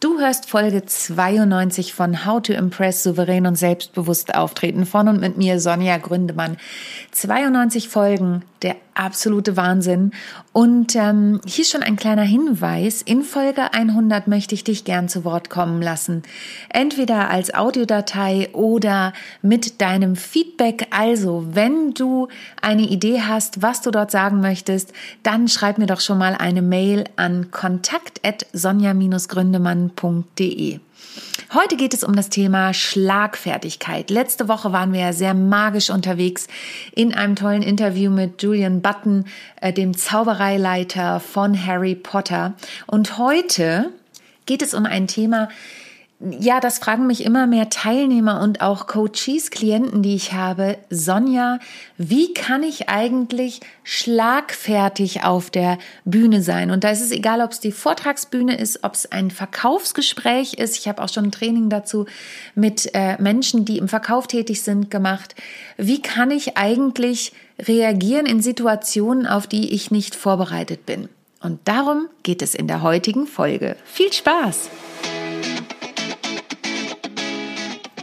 Du hörst Folge 92 von How to Impress souverän und selbstbewusst auftreten von und mit mir Sonja Gründemann. 92 Folgen, der absolute Wahnsinn. Und ähm, hier schon ein kleiner Hinweis. In Folge 100 möchte ich dich gern zu Wort kommen lassen. Entweder als Audiodatei oder mit deinem Feedback. Also, wenn du eine Idee hast, was du dort sagen möchtest, dann schreib mir doch schon mal eine Mail an kontakt.sonja-gründemann.de. Heute geht es um das Thema Schlagfertigkeit. Letzte Woche waren wir ja sehr magisch unterwegs in einem tollen Interview mit Julian Button, äh, dem Zaubereileiter von Harry Potter. Und heute geht es um ein Thema, ja, das fragen mich immer mehr Teilnehmer und auch Coaches, Klienten, die ich habe. Sonja, wie kann ich eigentlich schlagfertig auf der Bühne sein? Und da ist es egal, ob es die Vortragsbühne ist, ob es ein Verkaufsgespräch ist. Ich habe auch schon ein Training dazu mit äh, Menschen, die im Verkauf tätig sind, gemacht. Wie kann ich eigentlich reagieren in Situationen, auf die ich nicht vorbereitet bin? Und darum geht es in der heutigen Folge. Viel Spaß!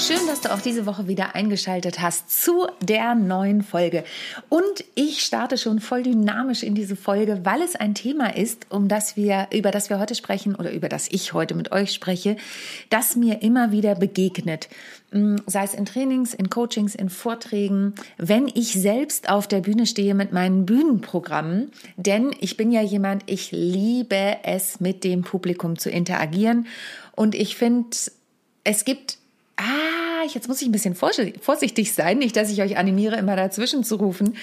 Schön, dass du auch diese Woche wieder eingeschaltet hast zu der neuen Folge. Und ich starte schon voll dynamisch in diese Folge, weil es ein Thema ist, um das wir, über das wir heute sprechen oder über das ich heute mit euch spreche, das mir immer wieder begegnet. Mm, sei es in Trainings, in Coachings, in Vorträgen, wenn ich selbst auf der Bühne stehe mit meinen Bühnenprogrammen. Denn ich bin ja jemand, ich liebe es, mit dem Publikum zu interagieren. Und ich finde, es gibt ah, jetzt muss ich ein bisschen vorsichtig sein, nicht, dass ich euch animiere, immer dazwischen zu rufen.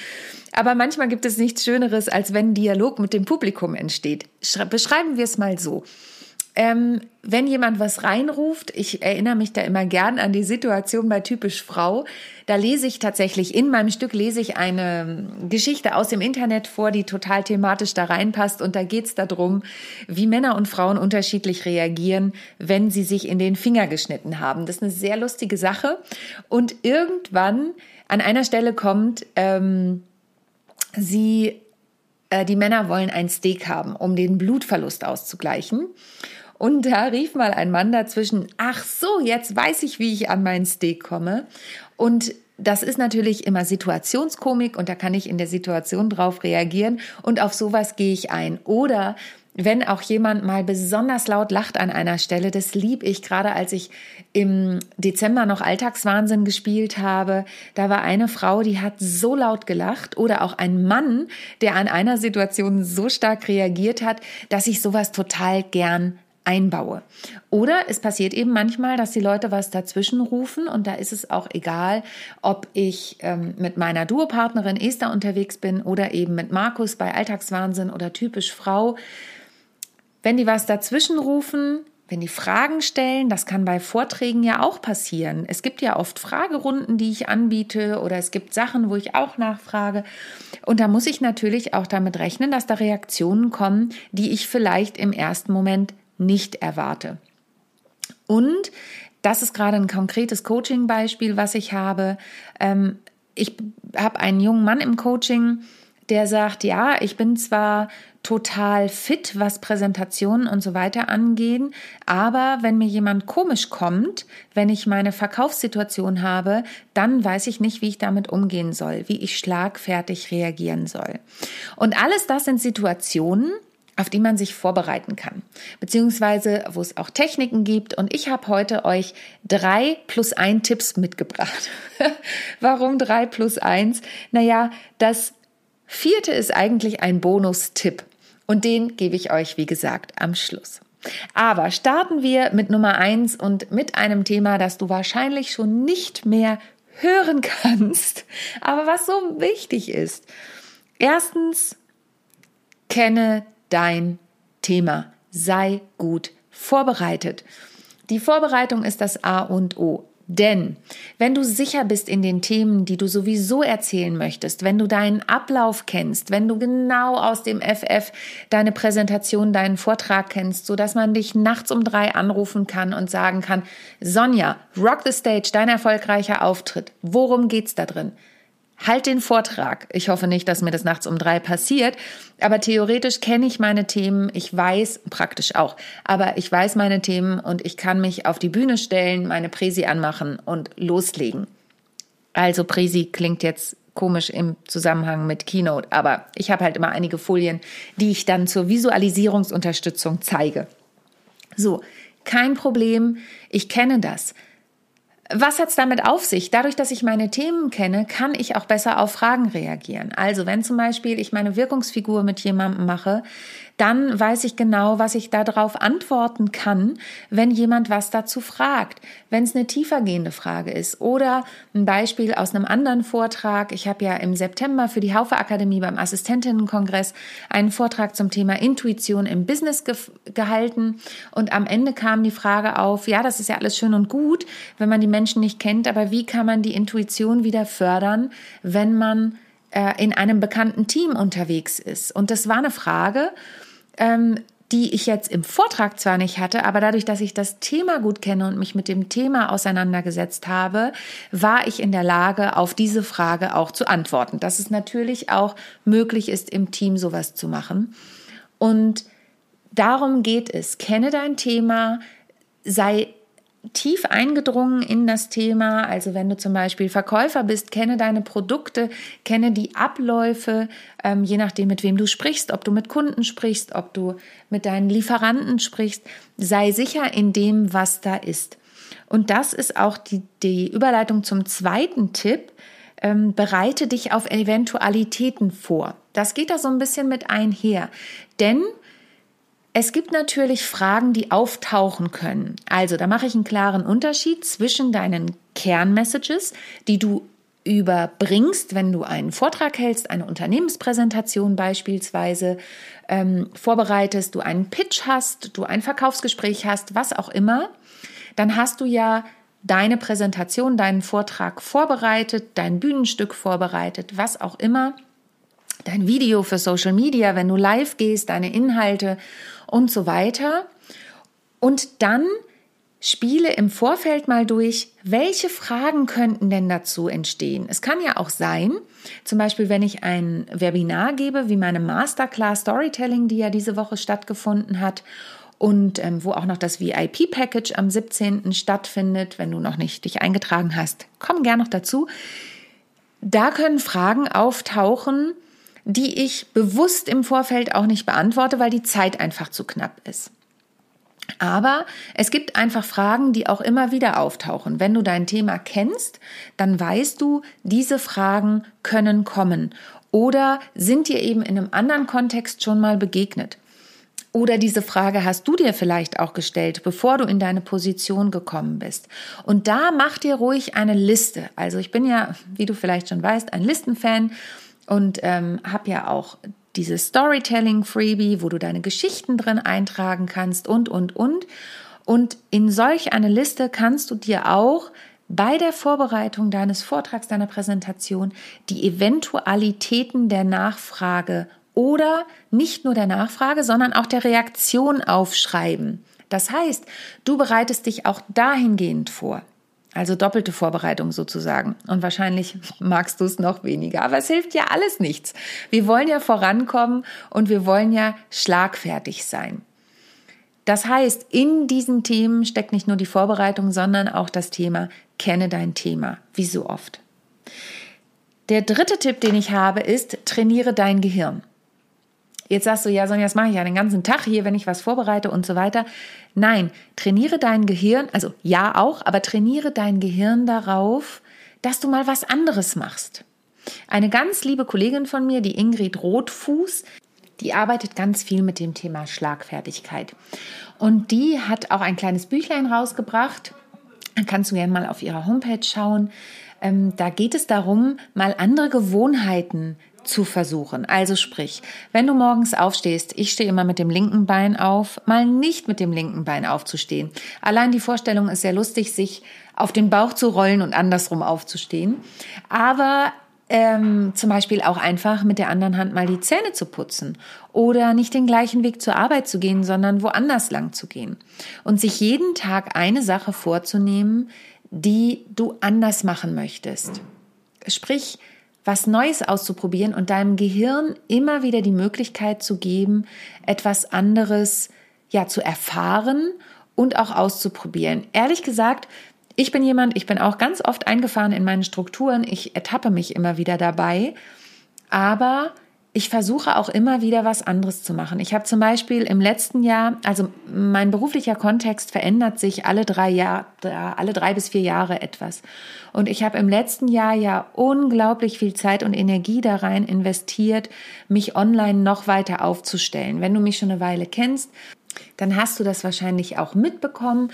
Aber manchmal gibt es nichts Schöneres, als wenn Dialog mit dem Publikum entsteht. Beschreiben wir es mal so. Ähm, wenn jemand was reinruft, ich erinnere mich da immer gern an die Situation bei Typisch Frau, da lese ich tatsächlich, in meinem Stück lese ich eine Geschichte aus dem Internet vor, die total thematisch da reinpasst. Und da geht es darum, wie Männer und Frauen unterschiedlich reagieren, wenn sie sich in den Finger geschnitten haben. Das ist eine sehr lustige Sache. Und irgendwann an einer Stelle kommt, ähm, sie, äh, die Männer wollen ein Steak haben, um den Blutverlust auszugleichen. Und da rief mal ein Mann dazwischen, ach so, jetzt weiß ich, wie ich an meinen Steak komme. Und das ist natürlich immer Situationskomik und da kann ich in der Situation drauf reagieren und auf sowas gehe ich ein. Oder wenn auch jemand mal besonders laut lacht an einer Stelle, das lieb ich, gerade als ich im Dezember noch Alltagswahnsinn gespielt habe. Da war eine Frau, die hat so laut gelacht oder auch ein Mann, der an einer Situation so stark reagiert hat, dass ich sowas total gern einbaue. Oder es passiert eben manchmal, dass die Leute was dazwischen rufen und da ist es auch egal, ob ich ähm, mit meiner Duopartnerin Esther unterwegs bin oder eben mit Markus bei Alltagswahnsinn oder typisch Frau. Wenn die was dazwischen rufen, wenn die Fragen stellen, das kann bei Vorträgen ja auch passieren. Es gibt ja oft Fragerunden, die ich anbiete oder es gibt Sachen, wo ich auch nachfrage. Und da muss ich natürlich auch damit rechnen, dass da Reaktionen kommen, die ich vielleicht im ersten Moment nicht erwarte. Und das ist gerade ein konkretes Coaching-Beispiel, was ich habe. Ähm, ich habe einen jungen Mann im Coaching, der sagt, ja, ich bin zwar total fit, was Präsentationen und so weiter angehen, aber wenn mir jemand komisch kommt, wenn ich meine Verkaufssituation habe, dann weiß ich nicht, wie ich damit umgehen soll, wie ich schlagfertig reagieren soll. Und alles das sind Situationen, auf die man sich vorbereiten kann, beziehungsweise wo es auch Techniken gibt. Und ich habe heute euch drei plus ein Tipps mitgebracht. Warum drei plus eins? Naja, das vierte ist eigentlich ein Bonustipp und den gebe ich euch, wie gesagt, am Schluss. Aber starten wir mit Nummer eins und mit einem Thema, das du wahrscheinlich schon nicht mehr hören kannst, aber was so wichtig ist. Erstens, kenne dein Thema. Sei gut vorbereitet. Die Vorbereitung ist das A und O. Denn wenn du sicher bist in den Themen, die du sowieso erzählen möchtest, wenn du deinen Ablauf kennst, wenn du genau aus dem FF deine Präsentation, deinen Vortrag kennst, so dass man dich nachts um drei anrufen kann und sagen kann, Sonja, rock the stage, dein erfolgreicher Auftritt. Worum geht's da drin? Halt den Vortrag. Ich hoffe nicht, dass mir das nachts um drei passiert, aber theoretisch kenne ich meine Themen, ich weiß, praktisch auch, aber ich weiß meine Themen und ich kann mich auf die Bühne stellen, meine Präsi anmachen und loslegen. Also Präsi klingt jetzt komisch im Zusammenhang mit Keynote, aber ich habe halt immer einige Folien, die ich dann zur Visualisierungsunterstützung zeige. So, kein Problem, ich kenne das. Was hat's damit auf sich? Dadurch, dass ich meine Themen kenne, kann ich auch besser auf Fragen reagieren. Also wenn zum Beispiel ich meine Wirkungsfigur mit jemandem mache, dann weiß ich genau, was ich darauf antworten kann, wenn jemand was dazu fragt. Wenn es eine tiefergehende Frage ist oder ein Beispiel aus einem anderen Vortrag. Ich habe ja im September für die Haufe Akademie beim Assistentinnenkongress einen Vortrag zum Thema Intuition im Business ge gehalten und am Ende kam die Frage auf, ja, das ist ja alles schön und gut, wenn man die Menschen nicht kennt, aber wie kann man die Intuition wieder fördern, wenn man äh, in einem bekannten Team unterwegs ist? Und das war eine Frage, ähm, die ich jetzt im Vortrag zwar nicht hatte, aber dadurch, dass ich das Thema gut kenne und mich mit dem Thema auseinandergesetzt habe, war ich in der Lage, auf diese Frage auch zu antworten. Dass es natürlich auch möglich ist, im Team sowas zu machen. Und darum geht es. Kenne dein Thema, sei tief eingedrungen in das Thema. Also wenn du zum Beispiel Verkäufer bist, kenne deine Produkte, kenne die Abläufe, ähm, je nachdem, mit wem du sprichst, ob du mit Kunden sprichst, ob du mit deinen Lieferanten sprichst, sei sicher in dem, was da ist. Und das ist auch die, die Überleitung zum zweiten Tipp. Ähm, bereite dich auf Eventualitäten vor. Das geht da so ein bisschen mit einher. Denn es gibt natürlich Fragen, die auftauchen können. Also da mache ich einen klaren Unterschied zwischen deinen Kernmessages, die du überbringst, wenn du einen Vortrag hältst, eine Unternehmenspräsentation beispielsweise ähm, vorbereitest, du einen Pitch hast, du ein Verkaufsgespräch hast, was auch immer, dann hast du ja deine Präsentation, deinen Vortrag vorbereitet, dein Bühnenstück vorbereitet, was auch immer, dein Video für Social Media, wenn du live gehst, deine Inhalte und so weiter. Und dann spiele im Vorfeld mal durch, welche Fragen könnten denn dazu entstehen. Es kann ja auch sein, zum Beispiel, wenn ich ein Webinar gebe, wie meine Masterclass Storytelling, die ja diese Woche stattgefunden hat und ähm, wo auch noch das VIP-Package am 17. stattfindet. Wenn du noch nicht dich eingetragen hast, komm gern noch dazu. Da können Fragen auftauchen, die ich bewusst im Vorfeld auch nicht beantworte, weil die Zeit einfach zu knapp ist. Aber es gibt einfach Fragen, die auch immer wieder auftauchen. Wenn du dein Thema kennst, dann weißt du, diese Fragen können kommen oder sind dir eben in einem anderen Kontext schon mal begegnet. Oder diese Frage hast du dir vielleicht auch gestellt, bevor du in deine Position gekommen bist. Und da mach dir ruhig eine Liste. Also ich bin ja, wie du vielleicht schon weißt, ein Listenfan und ähm, habe ja auch dieses Storytelling-Freebie, wo du deine Geschichten drin eintragen kannst und, und, und. Und in solch eine Liste kannst du dir auch bei der Vorbereitung deines Vortrags, deiner Präsentation die Eventualitäten der Nachfrage oder nicht nur der Nachfrage, sondern auch der Reaktion aufschreiben. Das heißt, du bereitest dich auch dahingehend vor. Also doppelte Vorbereitung sozusagen. Und wahrscheinlich magst du es noch weniger. Aber es hilft ja alles nichts. Wir wollen ja vorankommen und wir wollen ja schlagfertig sein. Das heißt, in diesen Themen steckt nicht nur die Vorbereitung, sondern auch das Thema, kenne dein Thema, wie so oft. Der dritte Tipp, den ich habe, ist, trainiere dein Gehirn. Jetzt sagst du, ja, Sonja, das mache ich ja den ganzen Tag hier, wenn ich was vorbereite und so weiter. Nein, trainiere dein Gehirn, also ja auch, aber trainiere dein Gehirn darauf, dass du mal was anderes machst. Eine ganz liebe Kollegin von mir, die Ingrid Rotfuß, die arbeitet ganz viel mit dem Thema Schlagfertigkeit. Und die hat auch ein kleines Büchlein rausgebracht. Kannst du gerne mal auf ihrer Homepage schauen. Ähm, da geht es darum, mal andere Gewohnheiten zu versuchen. Also sprich, wenn du morgens aufstehst, ich stehe immer mit dem linken Bein auf, mal nicht mit dem linken Bein aufzustehen. Allein die Vorstellung ist sehr lustig, sich auf den Bauch zu rollen und andersrum aufzustehen. Aber ähm, zum Beispiel auch einfach mit der anderen Hand mal die Zähne zu putzen oder nicht den gleichen Weg zur Arbeit zu gehen, sondern woanders lang zu gehen und sich jeden Tag eine Sache vorzunehmen, die du anders machen möchtest. Sprich, was Neues auszuprobieren und deinem Gehirn immer wieder die Möglichkeit zu geben, etwas anderes ja zu erfahren und auch auszuprobieren. Ehrlich gesagt, ich bin jemand, ich bin auch ganz oft eingefahren in meinen Strukturen. Ich ertappe mich immer wieder dabei. Aber ich versuche auch immer wieder was anderes zu machen. Ich habe zum Beispiel im letzten Jahr, also mein beruflicher Kontext verändert sich alle drei Jahre, alle drei bis vier Jahre etwas. Und ich habe im letzten Jahr ja unglaublich viel Zeit und Energie da rein investiert, mich online noch weiter aufzustellen. Wenn du mich schon eine Weile kennst, dann hast du das wahrscheinlich auch mitbekommen.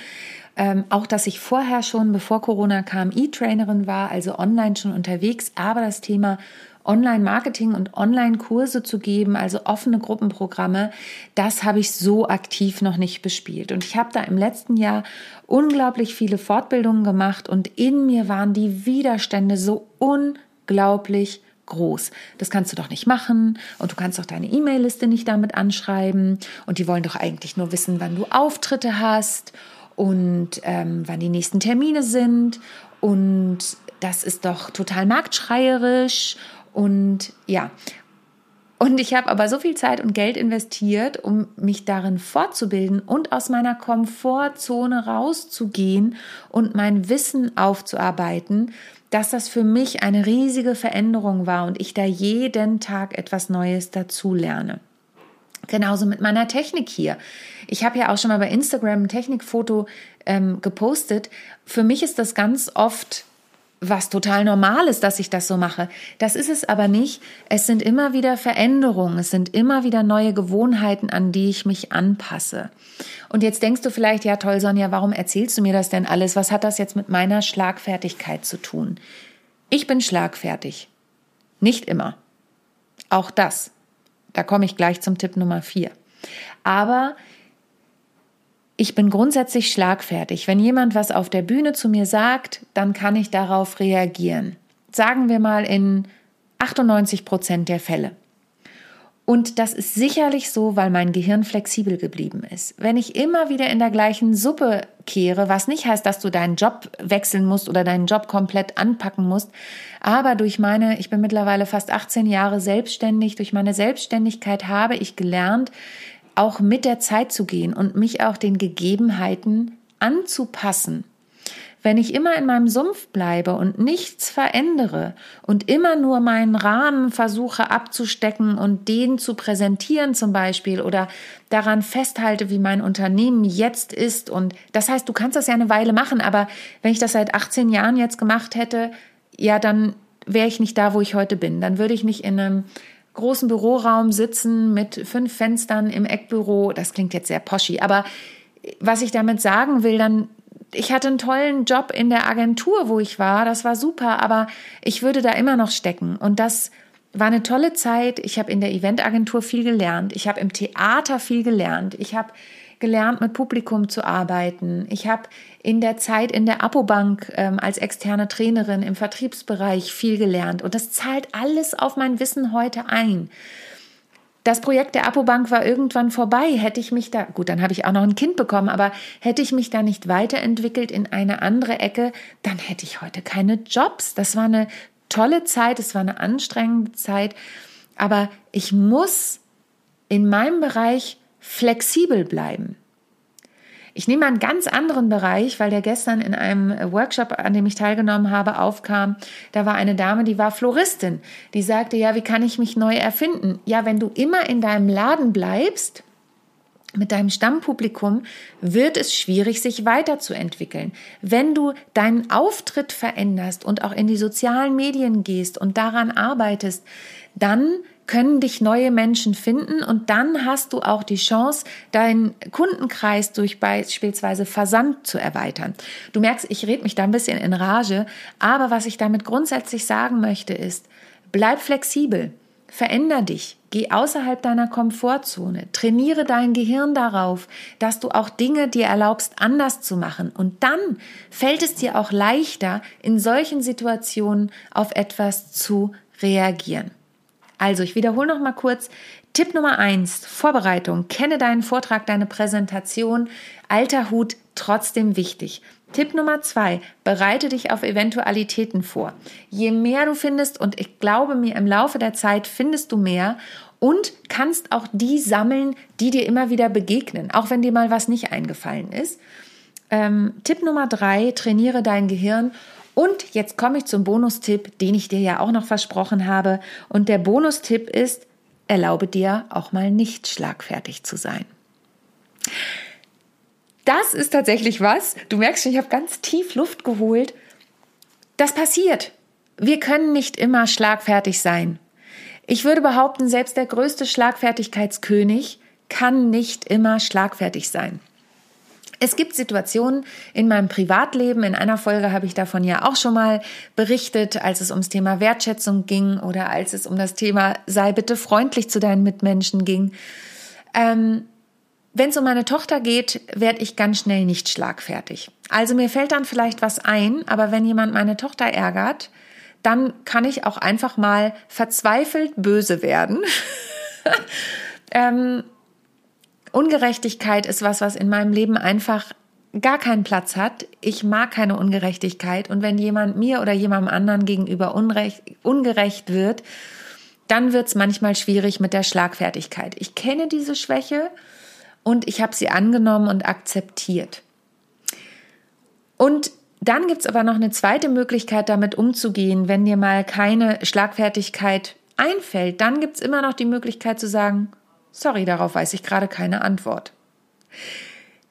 Ähm, auch, dass ich vorher schon, bevor Corona kam, E-Trainerin war, also online schon unterwegs, aber das Thema Online-Marketing und Online-Kurse zu geben, also offene Gruppenprogramme, das habe ich so aktiv noch nicht bespielt. Und ich habe da im letzten Jahr unglaublich viele Fortbildungen gemacht und in mir waren die Widerstände so unglaublich groß. Das kannst du doch nicht machen und du kannst doch deine E-Mail-Liste nicht damit anschreiben und die wollen doch eigentlich nur wissen, wann du Auftritte hast und ähm, wann die nächsten Termine sind. Und das ist doch total marktschreierisch. Und ja, und ich habe aber so viel Zeit und Geld investiert, um mich darin fortzubilden und aus meiner Komfortzone rauszugehen und mein Wissen aufzuarbeiten, dass das für mich eine riesige Veränderung war und ich da jeden Tag etwas Neues dazu lerne. Genauso mit meiner Technik hier. Ich habe ja auch schon mal bei Instagram ein Technikfoto ähm, gepostet. Für mich ist das ganz oft was total normal ist, dass ich das so mache. Das ist es aber nicht. Es sind immer wieder Veränderungen, es sind immer wieder neue Gewohnheiten, an die ich mich anpasse. Und jetzt denkst du vielleicht, ja toll, Sonja, warum erzählst du mir das denn alles? Was hat das jetzt mit meiner Schlagfertigkeit zu tun? Ich bin schlagfertig. Nicht immer. Auch das. Da komme ich gleich zum Tipp Nummer vier. Aber ich bin grundsätzlich schlagfertig. Wenn jemand was auf der Bühne zu mir sagt, dann kann ich darauf reagieren. Sagen wir mal in 98 Prozent der Fälle. Und das ist sicherlich so, weil mein Gehirn flexibel geblieben ist. Wenn ich immer wieder in der gleichen Suppe kehre, was nicht heißt, dass du deinen Job wechseln musst oder deinen Job komplett anpacken musst, aber durch meine, ich bin mittlerweile fast 18 Jahre selbstständig, durch meine Selbstständigkeit habe ich gelernt, auch mit der Zeit zu gehen und mich auch den Gegebenheiten anzupassen. Wenn ich immer in meinem Sumpf bleibe und nichts verändere und immer nur meinen Rahmen versuche abzustecken und den zu präsentieren zum Beispiel oder daran festhalte, wie mein Unternehmen jetzt ist und das heißt, du kannst das ja eine Weile machen, aber wenn ich das seit 18 Jahren jetzt gemacht hätte, ja, dann wäre ich nicht da, wo ich heute bin. Dann würde ich nicht in einem großen Büroraum sitzen mit fünf Fenstern im Eckbüro. Das klingt jetzt sehr poschi, aber was ich damit sagen will, dann ich hatte einen tollen Job in der Agentur, wo ich war. Das war super, aber ich würde da immer noch stecken. Und das war eine tolle Zeit. Ich habe in der Eventagentur viel gelernt. Ich habe im Theater viel gelernt. Ich habe gelernt, mit Publikum zu arbeiten. Ich habe in der Zeit in der Apobank ähm, als externe Trainerin im Vertriebsbereich viel gelernt. Und das zahlt alles auf mein Wissen heute ein das Projekt der Apobank war irgendwann vorbei. Hätte ich mich da, gut, dann habe ich auch noch ein Kind bekommen, aber hätte ich mich da nicht weiterentwickelt in eine andere Ecke, dann hätte ich heute keine Jobs. Das war eine tolle Zeit, es war eine anstrengende Zeit, aber ich muss in meinem Bereich flexibel bleiben. Ich nehme einen ganz anderen Bereich, weil der gestern in einem Workshop, an dem ich teilgenommen habe, aufkam. Da war eine Dame, die war Floristin. Die sagte, ja, wie kann ich mich neu erfinden? Ja, wenn du immer in deinem Laden bleibst, mit deinem Stammpublikum wird es schwierig, sich weiterzuentwickeln. Wenn du deinen Auftritt veränderst und auch in die sozialen Medien gehst und daran arbeitest, dann können dich neue Menschen finden und dann hast du auch die Chance, deinen Kundenkreis durch beispielsweise Versand zu erweitern. Du merkst, ich rede mich da ein bisschen in Rage, aber was ich damit grundsätzlich sagen möchte ist, bleib flexibel. veränder dich. Geh außerhalb deiner Komfortzone. Trainiere dein Gehirn darauf, dass du auch Dinge dir erlaubst, anders zu machen. Und dann fällt es dir auch leichter, in solchen Situationen auf etwas zu reagieren. Also, ich wiederhole noch mal kurz. Tipp Nummer eins: Vorbereitung. Kenne deinen Vortrag, deine Präsentation. Alter Hut, trotzdem wichtig. Tipp Nummer zwei, bereite dich auf Eventualitäten vor. Je mehr du findest, und ich glaube mir, im Laufe der Zeit findest du mehr und kannst auch die sammeln, die dir immer wieder begegnen, auch wenn dir mal was nicht eingefallen ist. Ähm, Tipp Nummer drei, trainiere dein Gehirn. Und jetzt komme ich zum Bonustipp, den ich dir ja auch noch versprochen habe. Und der Bonustipp ist, erlaube dir auch mal nicht schlagfertig zu sein. Das ist tatsächlich was. Du merkst schon, ich habe ganz tief Luft geholt. Das passiert. Wir können nicht immer schlagfertig sein. Ich würde behaupten, selbst der größte Schlagfertigkeitskönig kann nicht immer schlagfertig sein. Es gibt Situationen in meinem Privatleben, in einer Folge habe ich davon ja auch schon mal berichtet, als es ums Thema Wertschätzung ging oder als es um das Thema sei bitte freundlich zu deinen Mitmenschen ging. Ähm, wenn es um meine Tochter geht, werde ich ganz schnell nicht schlagfertig. Also mir fällt dann vielleicht was ein, aber wenn jemand meine Tochter ärgert, dann kann ich auch einfach mal verzweifelt böse werden. ähm, Ungerechtigkeit ist was, was in meinem Leben einfach gar keinen Platz hat. Ich mag keine Ungerechtigkeit. Und wenn jemand mir oder jemandem anderen gegenüber unrecht, ungerecht wird, dann wird es manchmal schwierig mit der Schlagfertigkeit. Ich kenne diese Schwäche und ich habe sie angenommen und akzeptiert. Und dann gibt es aber noch eine zweite Möglichkeit, damit umzugehen, wenn dir mal keine Schlagfertigkeit einfällt. Dann gibt es immer noch die Möglichkeit zu sagen, sorry, darauf weiß ich gerade keine Antwort.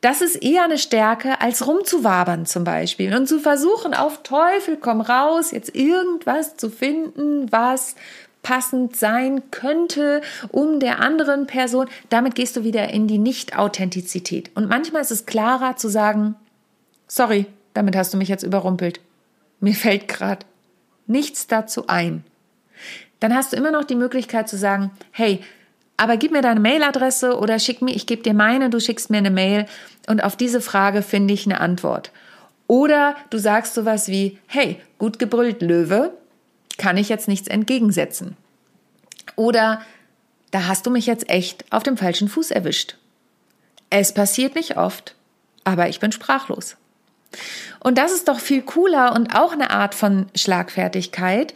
Das ist eher eine Stärke, als rumzuwabern zum Beispiel und zu versuchen, auf Teufel komm raus, jetzt irgendwas zu finden, was passend sein könnte, um der anderen Person. Damit gehst du wieder in die Nicht-Authentizität. Und manchmal ist es klarer zu sagen, sorry, damit hast du mich jetzt überrumpelt. Mir fällt gerade nichts dazu ein. Dann hast du immer noch die Möglichkeit zu sagen, hey, aber gib mir deine Mailadresse oder schick mir, ich gebe dir meine, du schickst mir eine Mail und auf diese Frage finde ich eine Antwort. Oder du sagst sowas wie, hey, gut gebrüllt, Löwe, kann ich jetzt nichts entgegensetzen. Oder da hast du mich jetzt echt auf dem falschen Fuß erwischt. Es passiert nicht oft, aber ich bin sprachlos. Und das ist doch viel cooler und auch eine Art von Schlagfertigkeit,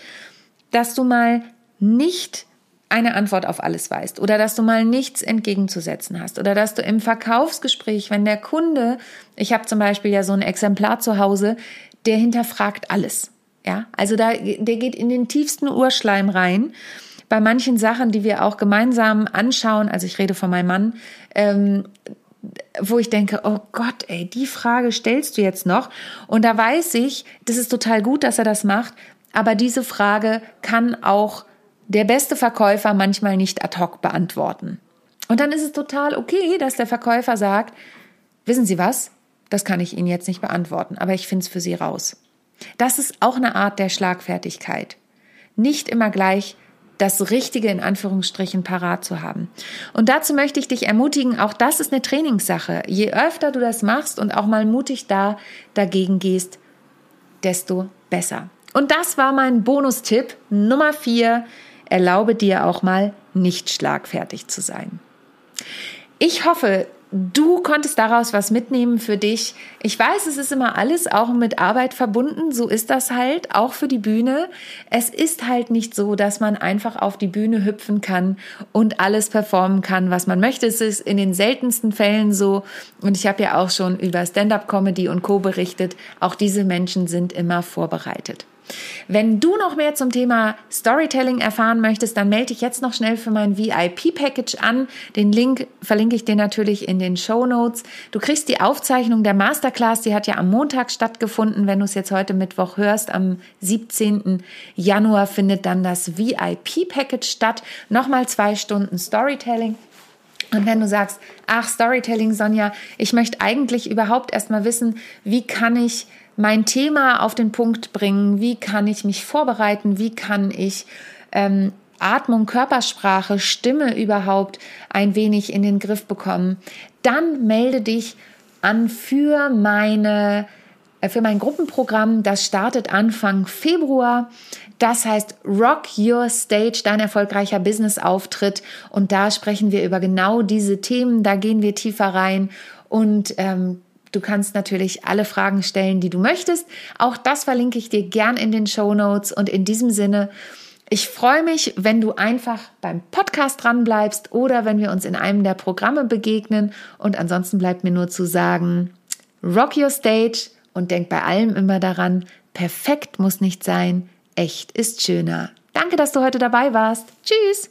dass du mal nicht eine Antwort auf alles weißt oder dass du mal nichts entgegenzusetzen hast oder dass du im Verkaufsgespräch, wenn der Kunde, ich habe zum Beispiel ja so ein Exemplar zu Hause, der hinterfragt alles. Ja, also da, der geht in den tiefsten Urschleim rein. Bei manchen Sachen, die wir auch gemeinsam anschauen, also ich rede von meinem Mann, ähm, wo ich denke, oh Gott, ey, die Frage stellst du jetzt noch. Und da weiß ich, das ist total gut, dass er das macht, aber diese Frage kann auch der beste Verkäufer manchmal nicht ad hoc beantworten. Und dann ist es total okay, dass der Verkäufer sagt, wissen Sie was, das kann ich Ihnen jetzt nicht beantworten, aber ich finde es für Sie raus. Das ist auch eine Art der Schlagfertigkeit. Nicht immer gleich das Richtige in Anführungsstrichen parat zu haben. Und dazu möchte ich dich ermutigen, auch das ist eine Trainingssache. Je öfter du das machst und auch mal mutig da dagegen gehst, desto besser. Und das war mein Bonustipp Nummer vier. Erlaube dir auch mal nicht schlagfertig zu sein. Ich hoffe, Du konntest daraus was mitnehmen für dich. Ich weiß, es ist immer alles auch mit Arbeit verbunden. So ist das halt, auch für die Bühne. Es ist halt nicht so, dass man einfach auf die Bühne hüpfen kann und alles performen kann, was man möchte. Es ist in den seltensten Fällen so. Und ich habe ja auch schon über Stand-up-Comedy und Co berichtet. Auch diese Menschen sind immer vorbereitet. Wenn du noch mehr zum Thema Storytelling erfahren möchtest, dann melde dich jetzt noch schnell für mein VIP-Package an. Den Link verlinke ich dir natürlich in den Show Notes. Du kriegst die Aufzeichnung der Masterclass, die hat ja am Montag stattgefunden. Wenn du es jetzt heute Mittwoch hörst, am 17. Januar findet dann das VIP-Package statt. Nochmal zwei Stunden Storytelling. Und wenn du sagst, ach, Storytelling, Sonja, ich möchte eigentlich überhaupt erstmal wissen, wie kann ich mein Thema auf den Punkt bringen, wie kann ich mich vorbereiten, wie kann ich ähm, Atmung, Körpersprache, Stimme überhaupt ein wenig in den Griff bekommen, dann melde dich an für meine äh, für mein Gruppenprogramm, das startet Anfang Februar. Das heißt Rock Your Stage, dein erfolgreicher Business-Auftritt. Und da sprechen wir über genau diese Themen, da gehen wir tiefer rein und ähm, Du kannst natürlich alle Fragen stellen, die du möchtest. Auch das verlinke ich dir gern in den Show Notes. Und in diesem Sinne, ich freue mich, wenn du einfach beim Podcast dran bleibst oder wenn wir uns in einem der Programme begegnen. Und ansonsten bleibt mir nur zu sagen, rock your stage und denk bei allem immer daran, perfekt muss nicht sein, echt ist schöner. Danke, dass du heute dabei warst. Tschüss!